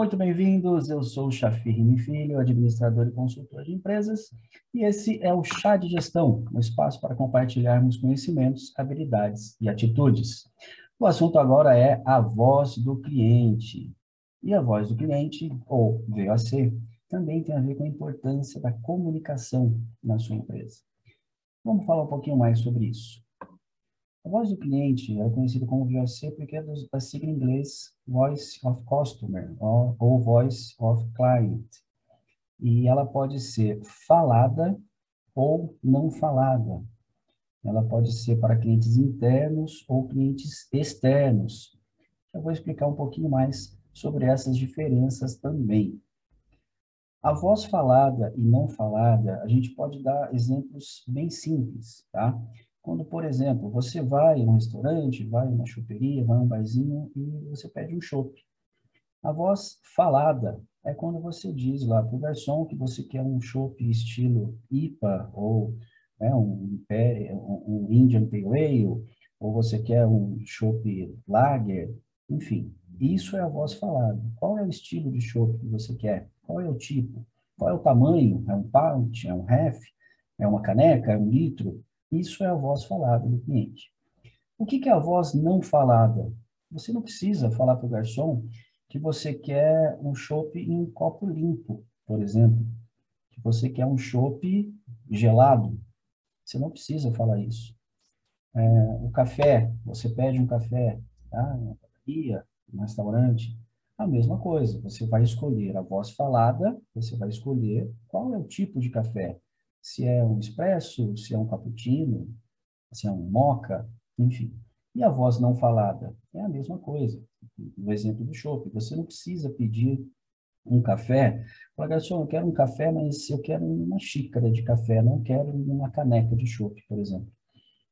Muito bem-vindos, eu sou o Rime Filho, administrador e consultor de empresas, e esse é o Chá de Gestão, um espaço para compartilharmos conhecimentos, habilidades e atitudes. O assunto agora é a voz do cliente. E a voz do cliente, ou VOC, também tem a ver com a importância da comunicação na sua empresa. Vamos falar um pouquinho mais sobre isso. A voz do cliente é conhecida como VOC porque é da sigla em inglês Voice of Customer ou, ou Voice of Client. E ela pode ser falada ou não falada. Ela pode ser para clientes internos ou clientes externos. Eu vou explicar um pouquinho mais sobre essas diferenças também. A voz falada e não falada, a gente pode dar exemplos bem simples, tá? Quando, por exemplo, você vai a um restaurante, vai a uma choperia, vai a um barzinho e você pede um chopp. A voz falada é quando você diz lá para o garçom que você quer um chopp estilo IPA ou né, um, um Indian Pale Ale, ou você quer um chopp Lager, enfim. Isso é a voz falada. Qual é o estilo de chopp que você quer? Qual é o tipo? Qual é o tamanho? É um pound? É um half? É uma caneca? É um litro? Isso é a voz falada do cliente. O que, é a voz não falada? Você não precisa falar para o garçom que você quer um chopp em um copo limpo, por exemplo. Que você quer um chopp gelado. Você não precisa falar isso. É, o café, você pede um café, tá? Uma padaria, um restaurante, a mesma coisa. Você vai escolher a voz falada, você vai escolher qual é o tipo de café se é um expresso, se é um cappuccino, se é um moca, enfim. E a voz não falada é a mesma coisa. No exemplo do shopping, você não precisa pedir um café. Fala, garçom, eu quero um café, mas eu quero uma xícara de café, não quero uma caneca de chopp, por exemplo.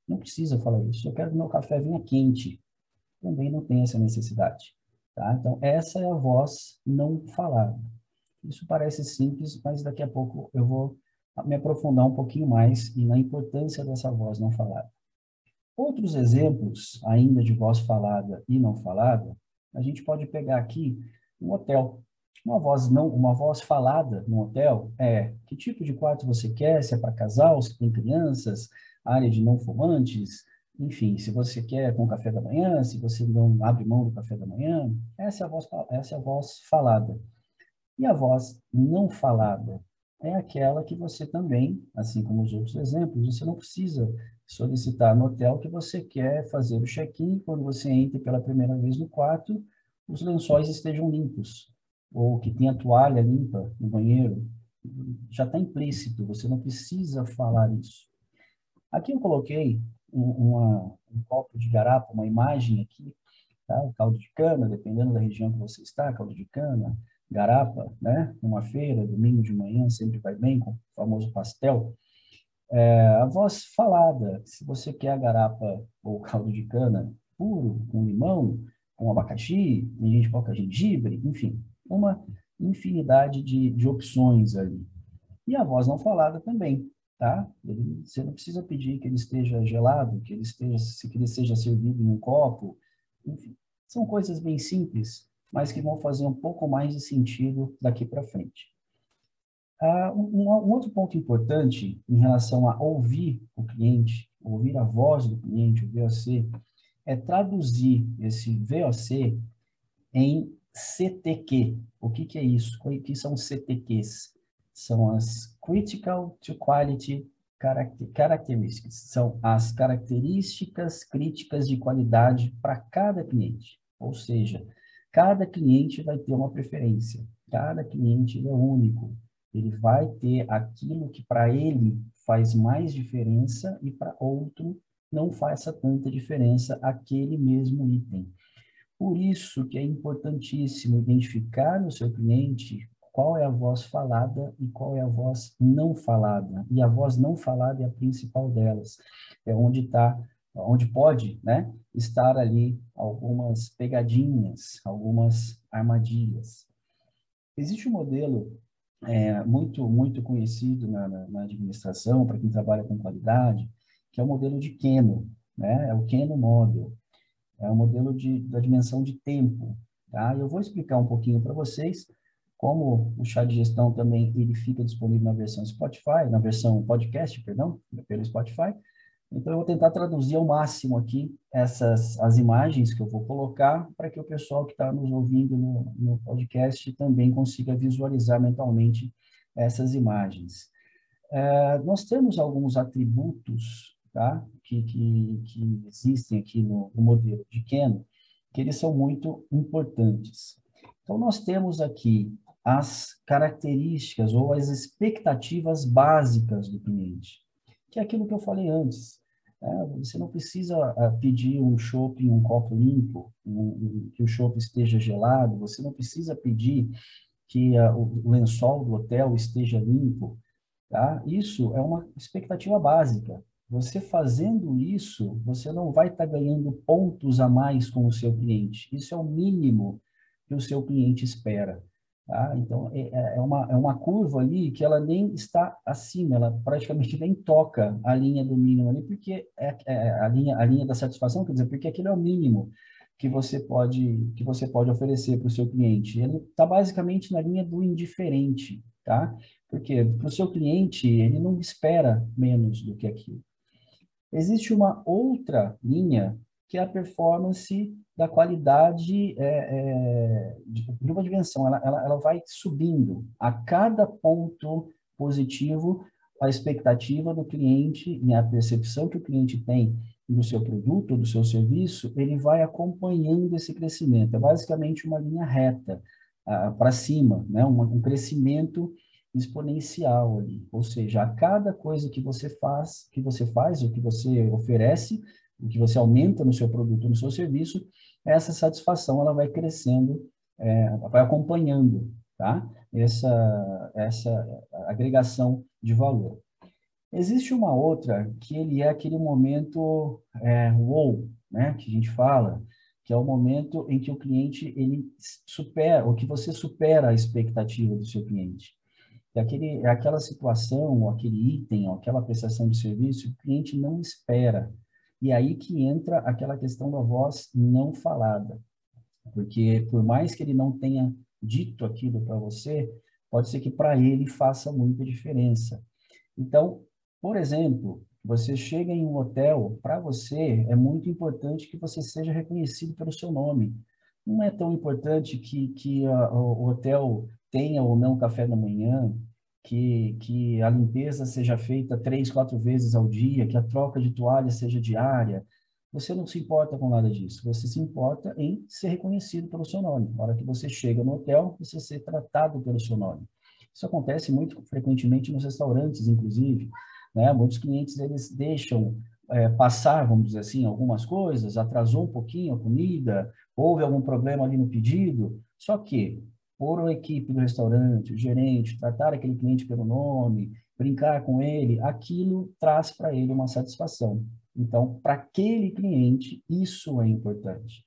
Não precisa falar isso. Eu quero que meu café venha quente. Também não tem essa necessidade. Tá? Então, essa é a voz não falada. Isso parece simples, mas daqui a pouco eu vou me aprofundar um pouquinho mais e na importância dessa voz não falada. Outros exemplos, ainda de voz falada e não falada, a gente pode pegar aqui um hotel. Uma voz não, uma voz falada no hotel é que tipo de quarto você quer, se é para casal, se tem crianças, área de não fumantes, enfim, se você quer com café da manhã, se você não abre mão do café da manhã, essa é a voz, essa é a voz falada. E a voz não falada é aquela que você também, assim como os outros exemplos, você não precisa solicitar no hotel que você quer fazer o check-in quando você entra pela primeira vez no quarto, os lençóis estejam limpos, ou que tenha toalha limpa no banheiro. Já está implícito, você não precisa falar isso. Aqui eu coloquei um, uma, um copo de garapa, uma imagem aqui, tá? caldo de cana, dependendo da região que você está, caldo de cana, garapa, né? Numa feira, domingo de manhã, sempre vai bem com o famoso pastel. É, a voz falada, se você quer a garapa ou caldo de cana puro, com limão, com abacaxi, a gente coloca gengibre, enfim, uma infinidade de, de opções ali. E a voz não falada também, tá? Ele, você não precisa pedir que ele esteja gelado, que ele esteja, que ele seja servido em um copo, enfim, são coisas bem simples mas que vão fazer um pouco mais de sentido daqui para frente. Uh, um, um, outro ponto importante em relação a ouvir o cliente, ouvir a voz do cliente, o VOC, é traduzir esse VOC em CTQ. O que, que é isso? O que são CTQs? São as Critical to Quality Characteristics. São as características críticas de qualidade para cada cliente. Ou seja, Cada cliente vai ter uma preferência, cada cliente é único. Ele vai ter aquilo que para ele faz mais diferença e para outro não faça tanta diferença aquele mesmo item. Por isso que é importantíssimo identificar no seu cliente qual é a voz falada e qual é a voz não falada. E a voz não falada é a principal delas. É onde está onde pode né, estar ali algumas pegadinhas, algumas armadilhas. Existe um modelo é, muito, muito conhecido na, na, na administração, para quem trabalha com qualidade, que é o modelo de Keno, né? é o Keno Model. É o modelo de, da dimensão de tempo. Tá? Eu vou explicar um pouquinho para vocês como o chá de gestão também ele fica disponível na versão Spotify, na versão podcast, perdão, pelo Spotify. Então eu vou tentar traduzir ao máximo aqui essas as imagens que eu vou colocar para que o pessoal que está nos ouvindo no, no podcast também consiga visualizar mentalmente essas imagens. É, nós temos alguns atributos tá, que, que, que existem aqui no, no modelo de Keno, que eles são muito importantes. Então, nós temos aqui as características ou as expectativas básicas do cliente, que é aquilo que eu falei antes. É, você não precisa uh, pedir um shopping, um copo limpo, um, um, que o shopping esteja gelado, você não precisa pedir que uh, o lençol do hotel esteja limpo. Tá? Isso é uma expectativa básica. Você fazendo isso, você não vai estar tá ganhando pontos a mais com o seu cliente. Isso é o mínimo que o seu cliente espera. Tá? Então, é, é, é, uma, é uma curva ali que ela nem está acima, ela praticamente nem toca a linha do mínimo ali, porque é, é a, linha, a linha da satisfação, quer dizer, porque aquilo é o mínimo que você pode, que você pode oferecer para o seu cliente. Ele está basicamente na linha do indiferente, tá? Porque para o seu cliente, ele não espera menos do que aquilo. Existe uma outra linha que é a performance da qualidade é, é, de, de, uma dimensão. Ela, ela, ela vai subindo. A cada ponto positivo, a expectativa do cliente e a percepção que o cliente tem do seu produto, do seu serviço, ele vai acompanhando esse crescimento. É basicamente uma linha reta uh, para cima, né? um, um crescimento exponencial ali. Ou seja, a cada coisa que você faz, que você faz, o que você oferece, o que você aumenta no seu produto, no seu serviço, essa satisfação ela vai crescendo, é, vai acompanhando, tá? Essa, essa agregação de valor. Existe uma outra que ele é aquele momento é, wow, né? Que a gente fala, que é o momento em que o cliente ele supera, ou que você supera a expectativa do seu cliente. É, aquele, é aquela situação, ou aquele item, ou aquela prestação de serviço, o cliente não espera. E aí que entra aquela questão da voz não falada. Porque por mais que ele não tenha dito aquilo para você, pode ser que para ele faça muita diferença. Então, por exemplo, você chega em um hotel, para você é muito importante que você seja reconhecido pelo seu nome. Não é tão importante que, que a, o hotel tenha ou não café da manhã, que, que a limpeza seja feita três, quatro vezes ao dia, que a troca de toalha seja diária. Você não se importa com nada disso. Você se importa em ser reconhecido pelo seu nome. Na hora que você chega no hotel, você ser tratado pelo seu nome. Isso acontece muito frequentemente nos restaurantes, inclusive. Né? Muitos clientes eles deixam é, passar, vamos dizer assim, algumas coisas, atrasou um pouquinho a comida, houve algum problema ali no pedido, só que por a equipe do restaurante, o gerente, tratar aquele cliente pelo nome, brincar com ele, aquilo traz para ele uma satisfação. Então, para aquele cliente, isso é importante.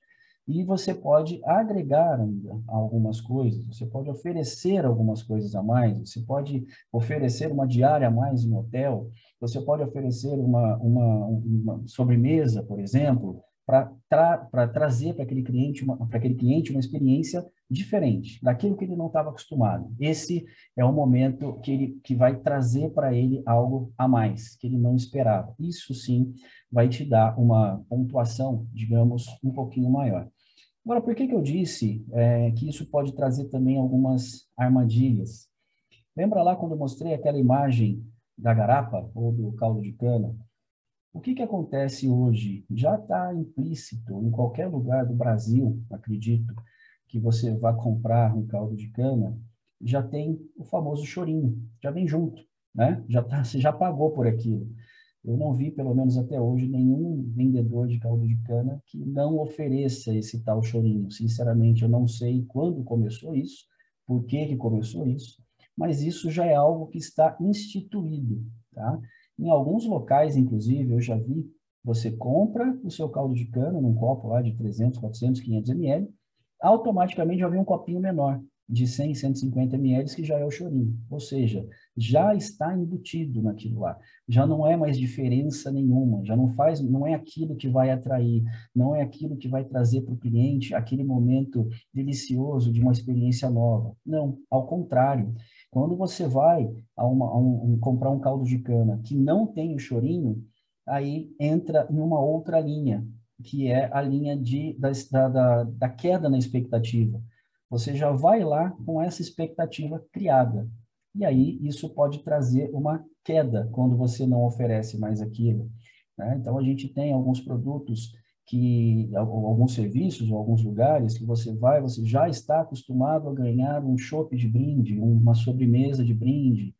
E você pode agregar ainda algumas coisas, você pode oferecer algumas coisas a mais, você pode oferecer uma diária a mais no hotel, você pode oferecer uma, uma, uma sobremesa, por exemplo, para tra trazer para aquele cliente uma para aquele cliente uma experiência diferente daquilo que ele não estava acostumado. Esse é o momento que ele que vai trazer para ele algo a mais que ele não esperava. Isso sim vai te dar uma pontuação, digamos, um pouquinho maior. Agora, por que que eu disse é, que isso pode trazer também algumas armadilhas? Lembra lá quando eu mostrei aquela imagem da garapa ou do caldo de cana? O que, que acontece hoje? Já está implícito em qualquer lugar do Brasil, acredito, que você vá comprar um caldo de cana, já tem o famoso chorinho, já vem junto, né? Já tá, você já pagou por aquilo. Eu não vi, pelo menos até hoje, nenhum vendedor de caldo de cana que não ofereça esse tal chorinho. Sinceramente, eu não sei quando começou isso, por que, que começou isso, mas isso já é algo que está instituído, tá? Em alguns locais, inclusive, eu já vi, você compra o seu caldo de cana num copo lá de 300, 400, 500 ml, automaticamente já vem um copinho menor, de 100, 150 ml, que já é o chorinho. Ou seja, já está embutido naquilo lá. Já não é mais diferença nenhuma, já não faz, não é aquilo que vai atrair, não é aquilo que vai trazer para o cliente aquele momento delicioso de uma experiência nova. Não, ao contrário. Quando você vai a, uma, a um, um, comprar um caldo de cana que não tem o chorinho, aí entra em uma outra linha, que é a linha de, da, da, da queda na expectativa. Você já vai lá com essa expectativa criada. E aí isso pode trazer uma queda quando você não oferece mais aquilo. Né? Então a gente tem alguns produtos que alguns serviços ou alguns lugares que você vai, você já está acostumado a ganhar um chopp de brinde, uma sobremesa de brinde,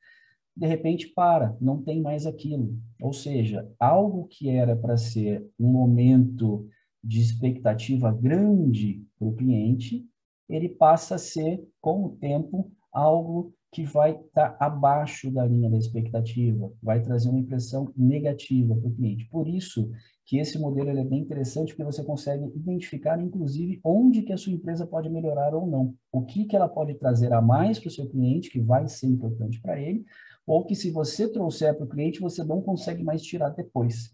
de repente para, não tem mais aquilo. Ou seja, algo que era para ser um momento de expectativa grande para o cliente, ele passa a ser, com o tempo, algo que vai estar tá abaixo da linha da expectativa, vai trazer uma impressão negativa para o cliente. Por isso que esse modelo é bem interessante, porque você consegue identificar, inclusive, onde que a sua empresa pode melhorar ou não. O que, que ela pode trazer a mais para o seu cliente, que vai ser importante para ele, ou que se você trouxer para o cliente, você não consegue mais tirar depois.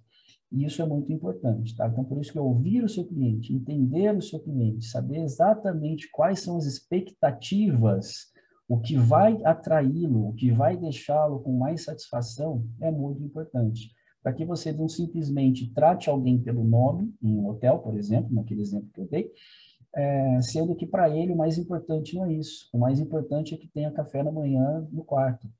E isso é muito importante, tá? Então, por isso que ouvir o seu cliente, entender o seu cliente, saber exatamente quais são as expectativas, o que vai atraí-lo, o que vai deixá-lo com mais satisfação, é muito importante. Para que você não simplesmente trate alguém pelo nome, em um hotel, por exemplo, naquele exemplo que eu dei, é, sendo que para ele o mais importante não é isso. O mais importante é que tenha café na manhã no quarto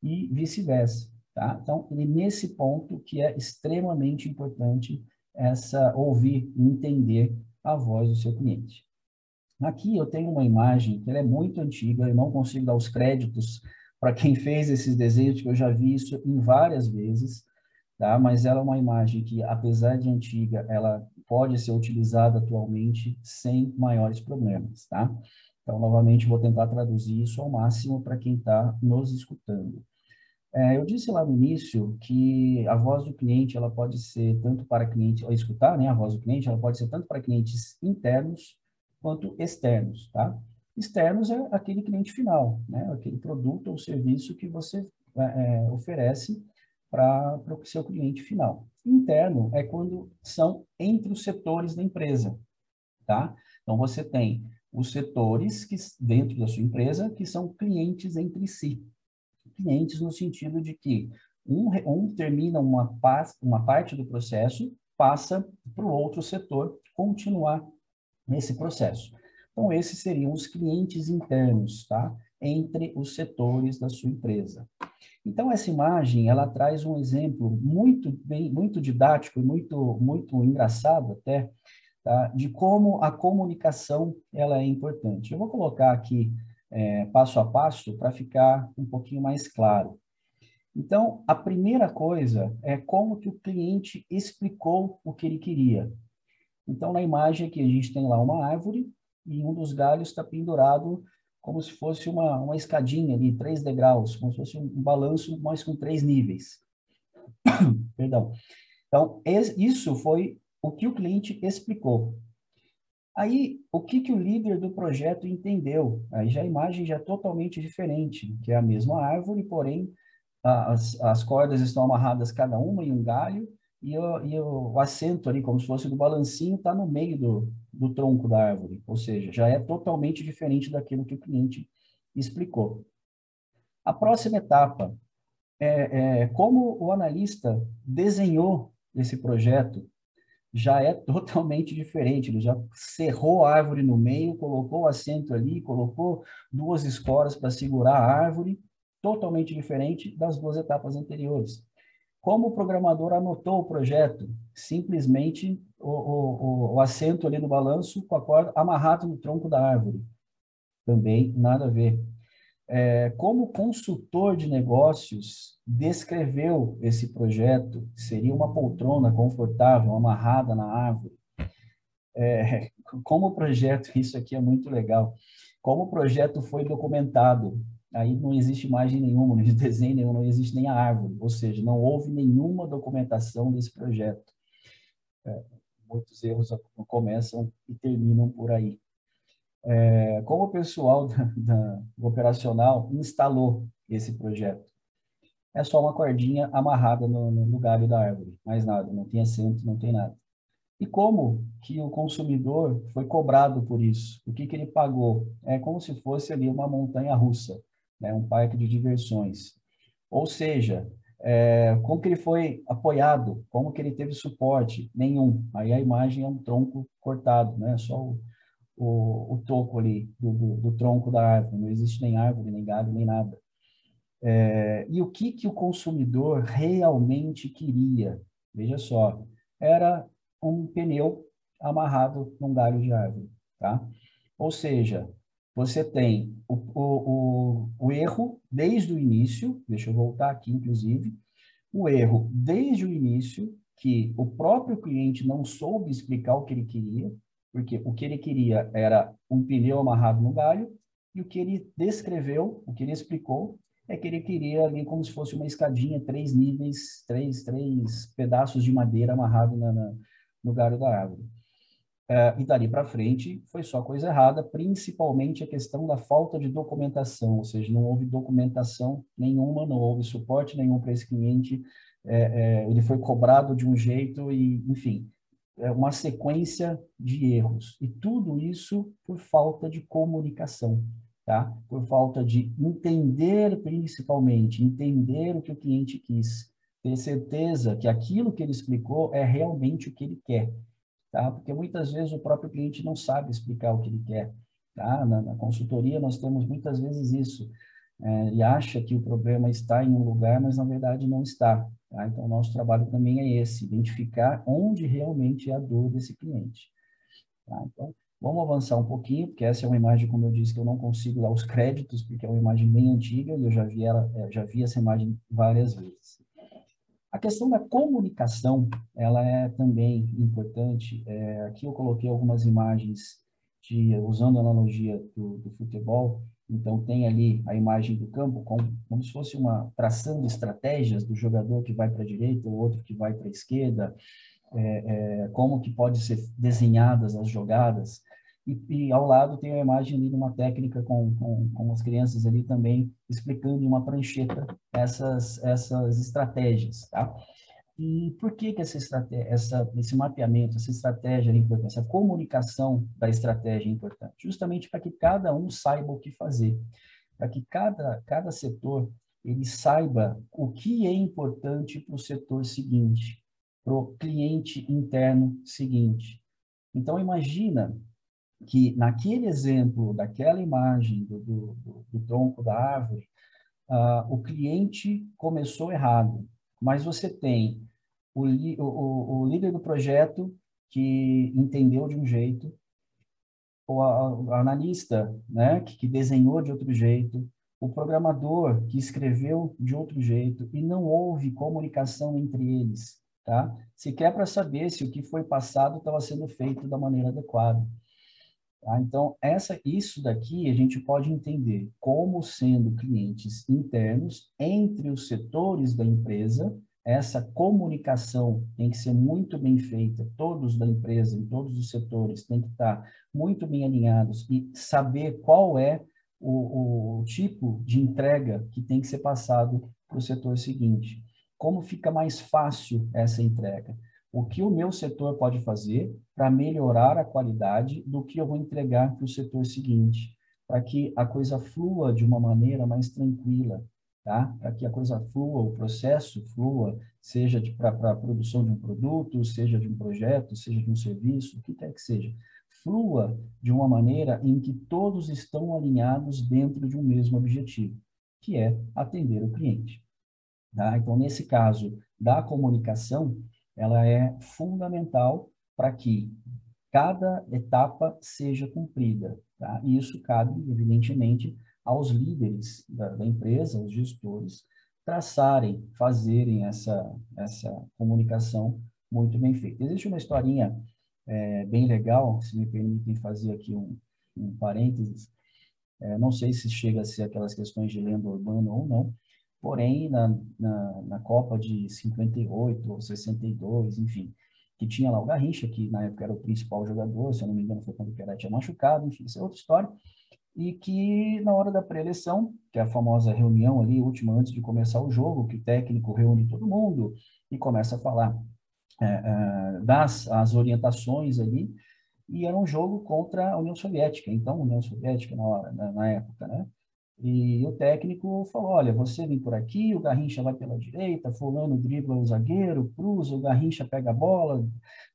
e vice-versa. Tá? Então, é nesse ponto que é extremamente importante essa ouvir e entender a voz do seu cliente. Aqui eu tenho uma imagem que é muito antiga, eu não consigo dar os créditos para quem fez esses desenhos, que eu já vi isso em várias vezes, tá? mas ela é uma imagem que, apesar de antiga, ela pode ser utilizada atualmente sem maiores problemas. Tá? Então, novamente, vou tentar traduzir isso ao máximo para quem está nos escutando. É, eu disse lá no início que a voz do cliente ela pode ser tanto para cliente, ou escutar, né, a voz do cliente, ela pode ser tanto para clientes internos quanto externos, tá? Externos é aquele cliente final, né, aquele produto ou serviço que você é, é oferece para o seu cliente final. Interno é quando são entre os setores da empresa, tá? Então você tem os setores que dentro da sua empresa que são clientes entre si, clientes no sentido de que um, um termina uma, uma parte do processo, passa para o outro setor continuar nesse processo. Então, esses seriam os clientes internos, tá? Entre os setores da sua empresa. Então, essa imagem, ela traz um exemplo muito bem, muito didático e muito, muito engraçado até, tá? De como a comunicação, ela é importante. Eu vou colocar aqui é, passo a passo para ficar um pouquinho mais claro. Então, a primeira coisa é como que o cliente explicou o que ele queria. Então, na imagem aqui, a gente tem lá uma árvore e um dos galhos está pendurado como se fosse uma, uma escadinha ali, três degraus, como se fosse um balanço, mas com três níveis. Perdão. Então, isso foi o que o cliente explicou. Aí, o que, que o líder do projeto entendeu? Aí já a imagem já é totalmente diferente, que é a mesma árvore, porém as, as cordas estão amarradas cada uma em um galho e, o, e o, assento ali, como se fosse do balancinho, está no meio do, do tronco da árvore. Ou seja, já é totalmente diferente daquilo que o cliente explicou. A próxima etapa é, é como o analista desenhou esse projeto já é totalmente diferente. Ele já cerrou a árvore no meio, colocou o assento ali, colocou duas escoras para segurar a árvore, totalmente diferente das duas etapas anteriores. Como o programador anotou o projeto? Simplesmente o, o, o assento ali no balanço com a corda amarrado no tronco da árvore. Também nada a ver é, como consultor de negócios, descreveu esse projeto, seria uma poltrona confortável, amarrada na árvore. É, como o projeto, isso aqui é muito legal, como o projeto foi documentado, aí não existe imagem nenhuma, não existe desenho nenhum, não existe nem a árvore, ou seja, não houve nenhuma documentação desse projeto. É, muitos erros começam e terminam por aí é, como o pessoal da, da, operacional instalou esse projeto. é só uma cordinha amarrada no, no galho da árvore, mais nada, não tem assento, não tem nada. E como que o consumidor foi cobrado por isso? O que, que ele pagou? É como se fosse ali uma montanha russa, né? um parque de diversões. Ou seja, é, como que ele foi apoiado? Como que ele teve suporte? Nenhum. Aí a imagem é um tronco cortado, né? Só o, o, o toco ali do, do, do, tronco da árvore. Não existe nem árvore, nem galho, nem nada. É, e o que que o consumidor realmente queria? Veja só, era um pneu amarrado num galho de árvore, tá? Ou seja, você tem o, o, o, o, erro desde o início, deixa eu voltar aqui, inclusive, o erro desde o início, que o próprio cliente não soube explicar o que ele queria, porque o que ele queria era um pneu amarrado no galho, e o que ele descreveu, o que ele explicou, é que ele queria ali como se fosse uma escadinha, três níveis, três, três pedaços de madeira amarrado na, na no galho da árvore. É, e dali para frente foi só coisa errada, principalmente a questão da falta de documentação, ou seja, não houve documentação nenhuma, não houve suporte nenhum para esse cliente, é, é, ele foi cobrado de um jeito e, enfim, é uma sequência de erros. E tudo isso por falta de comunicação, tá? Por falta de entender, principalmente, entender o que o cliente quis, ter certeza que aquilo que ele explicou é realmente o que ele quer, tá? Porque muitas vezes o próprio cliente não sabe explicar o que ele quer, tá? Na, na consultoria nós temos muitas vezes isso. É, ele acha que o problema está em um lugar, mas na verdade não está. Tá? Então, o nosso trabalho também é esse, identificar onde realmente é a dor desse cliente. Tá? Então, vamos avançar um pouquinho, porque essa é uma imagem, como eu disse, que eu não consigo dar os créditos, porque é uma imagem bem antiga e eu já vi, ela, é, já vi essa imagem várias vezes. A questão da comunicação, ela é também importante. É, aqui eu coloquei algumas imagens de, usando a analogia do, do, futebol. Então, tem ali a imagem do campo como, como se fosse uma traçando estratégias do jogador que vai para a direita, o outro que vai para a esquerda, é, é, como que pode ser desenhadas as jogadas. E, e, ao lado tem a imagem ali de uma técnica com, com, com as crianças ali também explicando em uma prancheta essas, essas estratégias, tá? E por que que essa estratégia, essa, esse mapeamento, essa estratégia é importante, essa comunicação da estratégia é importante? Justamente para que cada um saiba o que fazer, para que cada, cada setor ele saiba o que é importante para o setor seguinte, para o cliente interno seguinte. Então, imagina que naquele exemplo, daquela imagem do, do, do, do tronco da árvore, uh, o cliente começou errado, mas você tem o, o, o, líder do projeto que entendeu de um jeito, o, analista né, que, que desenhou de outro jeito, o programador que escreveu de outro jeito, e não houve comunicação entre eles, tá? Sequer para saber se o que foi passado estava sendo feito da maneira adequada. Tá? Então, essa, isso daqui a gente pode entender como sendo clientes internos entre os setores da empresa, essa comunicação tem que ser muito bem feita, todos da empresa, em todos os setores, tem que estar muito bem alinhados e saber qual é o, o tipo de entrega que tem que ser passado para o setor seguinte. Como fica mais fácil essa entrega? O que o meu setor pode fazer para melhorar a qualidade do que eu vou entregar para o setor seguinte, para que a coisa flua de uma maneira mais tranquila, tá? Para que a coisa flua, o processo flua, seja para a produção de um produto, seja de um projeto, seja de um serviço, o que quer que seja, flua de uma maneira em que todos estão alinhados dentro de um mesmo objetivo, que é atender o cliente. Tá? Então, nesse caso da comunicação, ela é fundamental para que cada etapa seja cumprida. Tá? E isso cabe, evidentemente, aos líderes da, da empresa, aos gestores, traçarem, fazerem essa, essa comunicação muito bem feita. Existe uma historinha é, bem legal, se me permitem fazer aqui um, um parênteses, é, não sei se chega a ser aquelas questões de lenda urbana ou não, Porém, na, na, na, Copa de 58 ou 62, enfim, que tinha lá o Garrincha, que na época era o principal jogador, se eu não me engano foi quando o Pelé tinha machucado, enfim, isso é outra história. e que na hora da pré-eleição, que é a famosa reunião ali, última antes de começar o jogo, que o técnico reúne todo mundo e começa a falar é, é, das as orientações ali, e era um jogo contra a União Soviética, então União Soviética na, hora, na, na época, né? E o técnico falou, olha, você vem por aqui, o Garrincha vai pela direita, fulano dribla o zagueiro, cruza, o Garrincha pega a bola,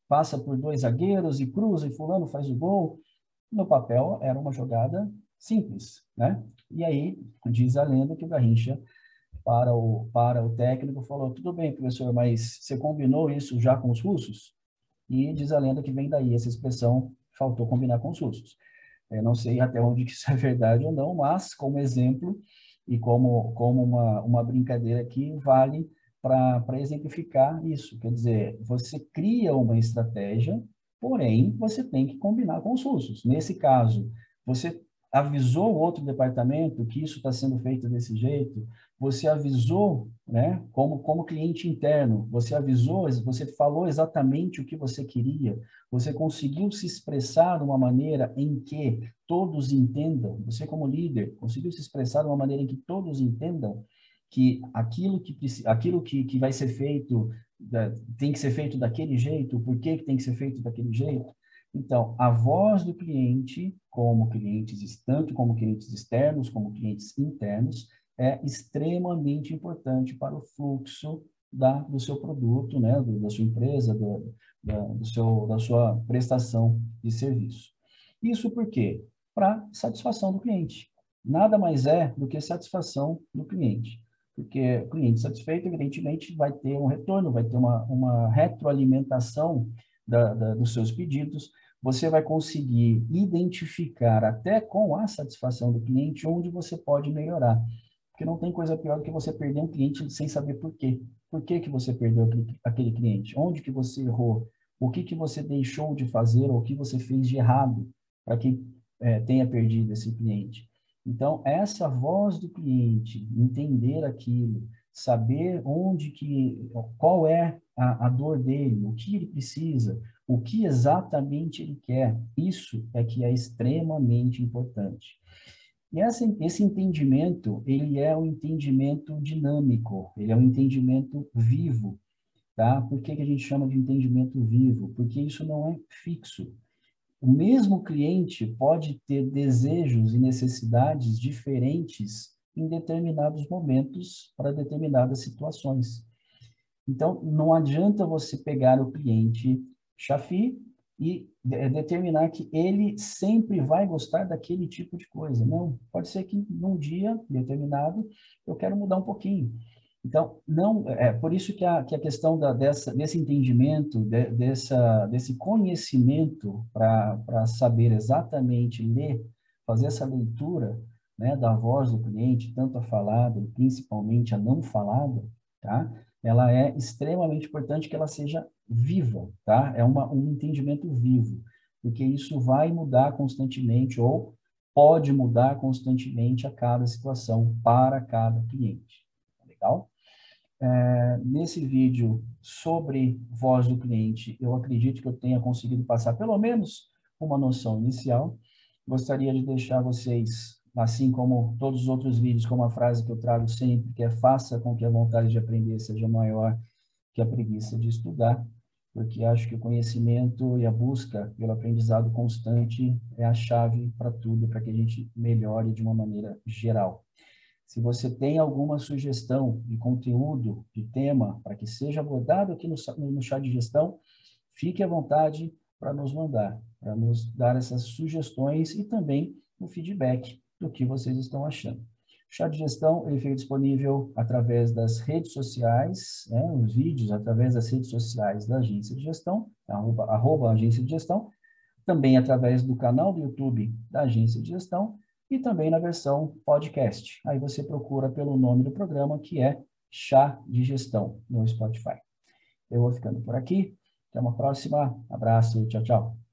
passa por dois zagueiros e cruza, e fulano faz o gol. No papel era uma jogada simples, né? E aí diz a lenda que o Garrincha para o para o técnico falou: "Tudo bem, professor, mas você combinou isso já com os russos?" E diz a lenda que vem daí essa expressão faltou combinar com os russos. Não sei até onde que isso é verdade ou não, mas como exemplo e como como uma uma brincadeira que vale para exemplificar isso. Quer dizer, você cria uma estratégia, porém, você tem que combinar com os russos. Nesse caso, você avisou o outro departamento que isso está sendo feito desse jeito, você avisou, né, como, como cliente interno, você avisou, você falou exatamente o que você queria, você conseguiu se expressar de uma maneira em que todos entendam, você como líder conseguiu se expressar de uma maneira em que todos entendam que aquilo que, aquilo que, que vai ser feito tem que ser feito daquele jeito, por que, tem que ser feito daquele jeito, então, a voz do cliente, como clientes, tanto como clientes externos, como clientes internos, é extremamente importante para o fluxo da, do seu produto, né, do, da sua empresa, do, da, do seu, da sua prestação de serviço. Isso por quê? Para satisfação do cliente. Nada mais é do que satisfação do cliente. Porque o cliente satisfeito, evidentemente, vai ter um retorno, vai ter uma, uma retroalimentação da, da, dos seus pedidos, você vai conseguir identificar até com a satisfação do cliente onde você pode melhorar. Porque não tem coisa pior do que você perder um cliente sem saber por quê. Por que, que você perdeu aquele, cliente? Onde que você errou? O que, que você deixou de fazer ou o que você fez de errado para que é, tenha perdido esse cliente? Então, essa voz do cliente, entender aquilo, saber onde que, qual é a, a dor dele, o que ele precisa, o que exatamente ele quer. Isso é que é extremamente importante. E essa, esse entendimento, ele é um entendimento dinâmico, ele é um entendimento vivo, tá? Por que, que a gente chama de entendimento vivo? Porque isso não é fixo. O mesmo cliente pode ter desejos e necessidades diferentes em determinados momentos para determinadas situações. Então, não adianta você pegar o cliente Chafi e determinar que ele sempre vai gostar daquele tipo de coisa. Não, pode ser que num dia determinado eu quero mudar um pouquinho. Então, não é por isso que a, que a questão da, dessa, desse entendimento, de, dessa, desse conhecimento para saber exatamente ler, fazer essa leitura, né, da voz do cliente, tanto a falada e principalmente a não falada, tá? Ela é extremamente importante que ela seja viva, tá? É uma, um entendimento vivo, porque isso vai mudar constantemente ou pode mudar constantemente a cada situação para cada cliente. Tá legal? É, nesse vídeo sobre voz do cliente, eu acredito que eu tenha conseguido passar pelo menos uma noção inicial. Gostaria de deixar vocês assim como todos os outros vídeos, com uma frase que eu trago sempre, que é faça com que a vontade de aprender seja maior que a preguiça de estudar, porque acho que o conhecimento e a busca pelo aprendizado constante é a chave para tudo, para que a gente melhore de uma maneira geral. Se você tem alguma sugestão de conteúdo, de tema, para que seja abordado aqui no, no chat de gestão, fique à vontade para nos mandar, para nos dar essas sugestões e também o feedback do que vocês estão achando. O chat de gestão ele fica disponível através das redes sociais, né, os vídeos através das redes sociais da agência de gestão, arroba, arroba agência de gestão, também através do canal do YouTube da agência de gestão e também na versão podcast. Aí você procura pelo nome do programa, que é Chá de Gestão, no Spotify. Eu vou ficando por aqui. Até uma próxima. Abraço. Tchau, tchau.